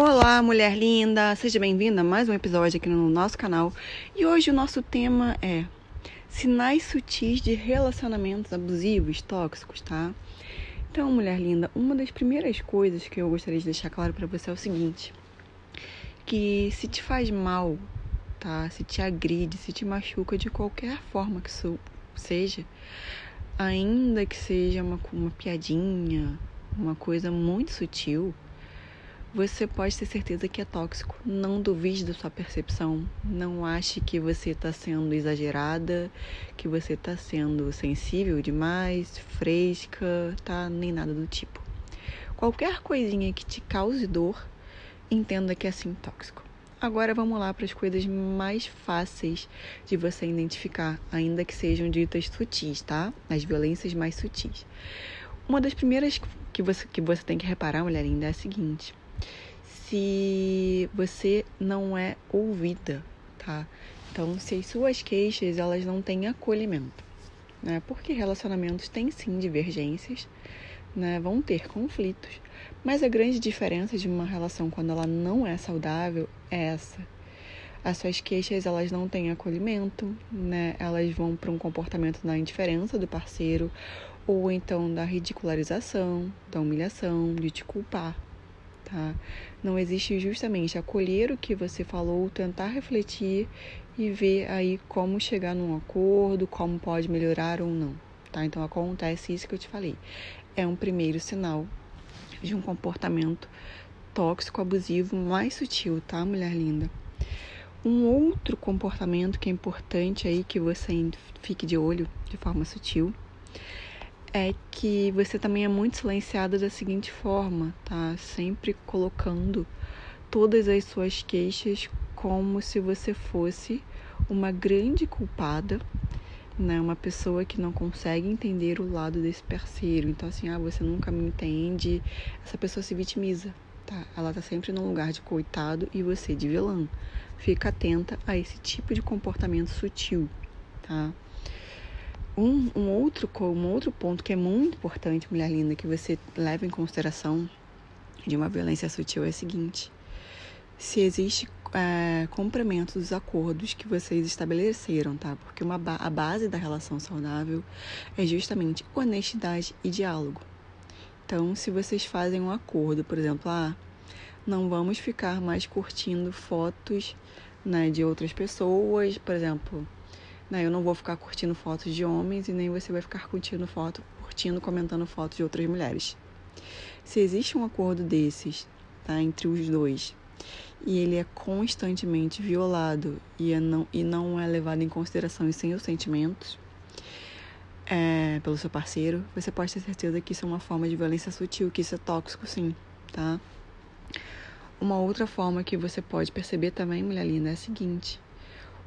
Olá, mulher linda! Seja bem-vinda a mais um episódio aqui no nosso canal. E hoje o nosso tema é sinais sutis de relacionamentos abusivos, tóxicos, tá? Então, mulher linda, uma das primeiras coisas que eu gostaria de deixar claro para você é o seguinte: que se te faz mal, tá? Se te agride, se te machuca de qualquer forma que isso seja, ainda que seja uma, uma piadinha, uma coisa muito sutil, você pode ter certeza que é tóxico. Não duvide da sua percepção. Não ache que você está sendo exagerada, que você está sendo sensível demais, fresca, tá? Nem nada do tipo. Qualquer coisinha que te cause dor, entenda que é assim tóxico. Agora vamos lá para as coisas mais fáceis de você identificar, ainda que sejam ditas sutis, tá? As violências mais sutis. Uma das primeiras que você, que você tem que reparar, mulher linda, é a seguinte: se você não é ouvida, tá? Então, se as suas queixas elas não têm acolhimento, né? Porque relacionamentos têm sim divergências, né? Vão ter conflitos, mas a grande diferença de uma relação quando ela não é saudável é essa. As suas queixas elas não têm acolhimento, né? Elas vão para um comportamento da indiferença do parceiro ou então da ridicularização, da humilhação, de te culpar tá? Não existe justamente acolher o que você falou, tentar refletir e ver aí como chegar num acordo, como pode melhorar ou não, tá? Então acontece isso que eu te falei. É um primeiro sinal de um comportamento tóxico, abusivo, mais sutil, tá, mulher linda? Um outro comportamento que é importante aí que você fique de olho de forma sutil é que você também é muito silenciada da seguinte forma, tá? Sempre colocando todas as suas queixas como se você fosse uma grande culpada, né? Uma pessoa que não consegue entender o lado desse parceiro. Então, assim, ah, você nunca me entende. Essa pessoa se vitimiza, tá? Ela tá sempre num lugar de coitado e você de vilã. Fica atenta a esse tipo de comportamento sutil, tá? Um, um, outro, um outro ponto que é muito importante, mulher linda, que você leva em consideração de uma violência sutil é o seguinte: se existe é, cumprimento dos acordos que vocês estabeleceram, tá? Porque uma, a base da relação saudável é justamente honestidade e diálogo. Então, se vocês fazem um acordo, por exemplo, ah, não vamos ficar mais curtindo fotos né, de outras pessoas, por exemplo né? Eu não vou ficar curtindo fotos de homens e nem você vai ficar curtindo foto, curtindo, comentando fotos de outras mulheres. Se existe um acordo desses, tá, entre os dois, e ele é constantemente violado e, é não, e não é levado em consideração e sem os sentimentos é, pelo seu parceiro, você pode ter certeza que isso é uma forma de violência sutil, que isso é tóxico, sim, tá? Uma outra forma que você pode perceber também, mulher linda, é a seguinte: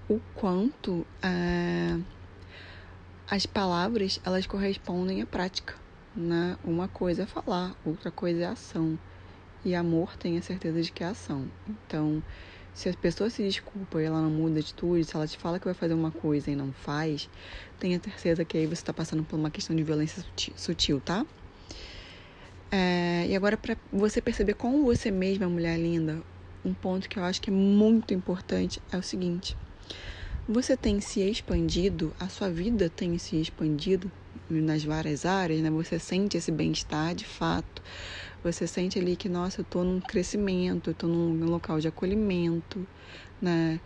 o quanto é, as palavras elas correspondem à prática. Né? Uma coisa é falar, outra coisa é ação. E amor tem a certeza de que é ação. Então, se a pessoa se desculpa e ela não muda de atitude, se ela te fala que vai fazer uma coisa e não faz, tenha certeza que aí você está passando por uma questão de violência sutil, tá? É, e agora, para você perceber como você mesma, mulher linda, um ponto que eu acho que é muito importante é o seguinte: você tem se expandido, a sua vida tem se expandido nas várias áreas, né? Você sente esse bem-estar de fato. Você sente ali que, nossa, eu tô num crescimento, eu tô num local de acolhimento, né?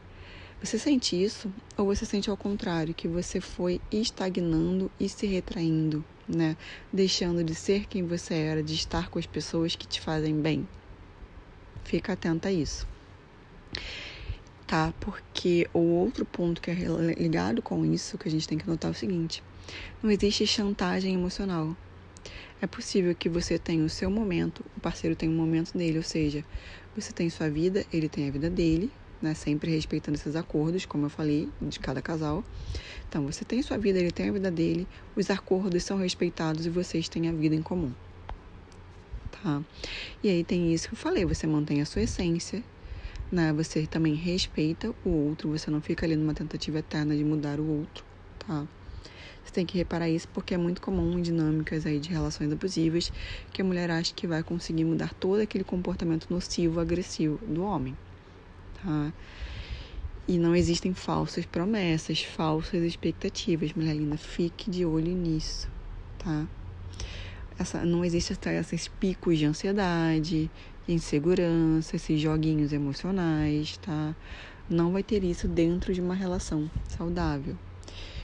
Você sente isso ou você sente ao contrário, que você foi estagnando e se retraindo, né? Deixando de ser quem você era, de estar com as pessoas que te fazem bem. Fica atenta a isso tá? Porque o outro ponto que é ligado com isso que a gente tem que notar é o seguinte: não existe chantagem emocional. É possível que você tenha o seu momento, o parceiro tem um momento dele, ou seja, você tem sua vida, ele tem a vida dele, né? Sempre respeitando esses acordos, como eu falei, de cada casal. Então, você tem sua vida, ele tem a vida dele, os acordos são respeitados e vocês têm a vida em comum. Tá? E aí tem isso que eu falei, você mantém a sua essência, né? Você também respeita o outro, você não fica ali numa tentativa eterna de mudar o outro, tá? Você tem que reparar isso porque é muito comum em dinâmicas aí de relações abusivas que a mulher acha que vai conseguir mudar todo aquele comportamento nocivo, agressivo do homem, tá? E não existem falsas promessas, falsas expectativas, mulher linda. Fique de olho nisso, tá? Essa, não existe esses picos de ansiedade, de insegurança, esses joguinhos emocionais, tá? Não vai ter isso dentro de uma relação saudável.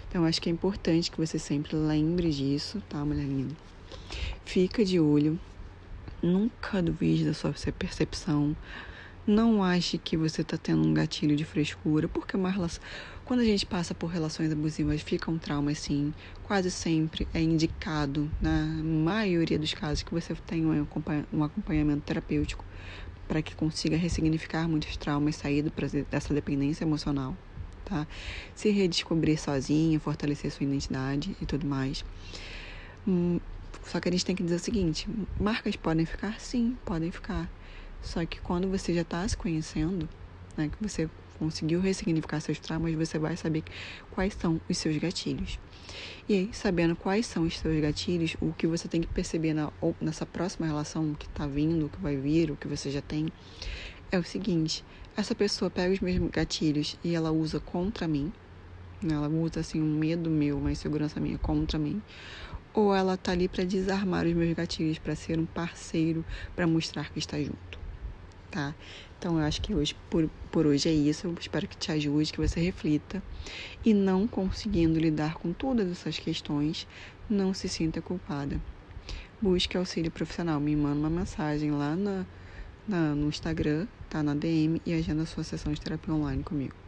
Então, acho que é importante que você sempre lembre disso, tá, mulher linda? Fica de olho, nunca duvide da sua percepção. Não ache que você está tendo um gatilho de frescura, porque uma relação... quando a gente passa por relações abusivas, fica um trauma assim. Quase sempre é indicado, na maioria dos casos, que você tenha um acompanhamento terapêutico para que consiga ressignificar muitos traumas, sair dessa dependência emocional, tá? Se redescobrir sozinha, fortalecer sua identidade e tudo mais. Hum, só que a gente tem que dizer o seguinte: marcas podem ficar? Sim, podem ficar só que quando você já está se conhecendo, né, que você conseguiu ressignificar seus traumas, você vai saber quais são os seus gatilhos. E aí, sabendo quais são os seus gatilhos, o que você tem que perceber na, nessa próxima relação que está vindo, que vai vir, o que você já tem, é o seguinte: essa pessoa pega os mesmos gatilhos e ela usa contra mim, né, ela usa assim um medo meu, uma insegurança minha contra mim, ou ela tá ali para desarmar os meus gatilhos, para ser um parceiro, para mostrar que está junto tá? Então eu acho que hoje, por, por hoje é isso. Eu espero que te ajude, que você reflita. E não conseguindo lidar com todas essas questões, não se sinta culpada. Busque auxílio profissional. Me manda uma mensagem lá na, na, no Instagram, tá? Na DM e agenda a sua sessão de terapia online comigo.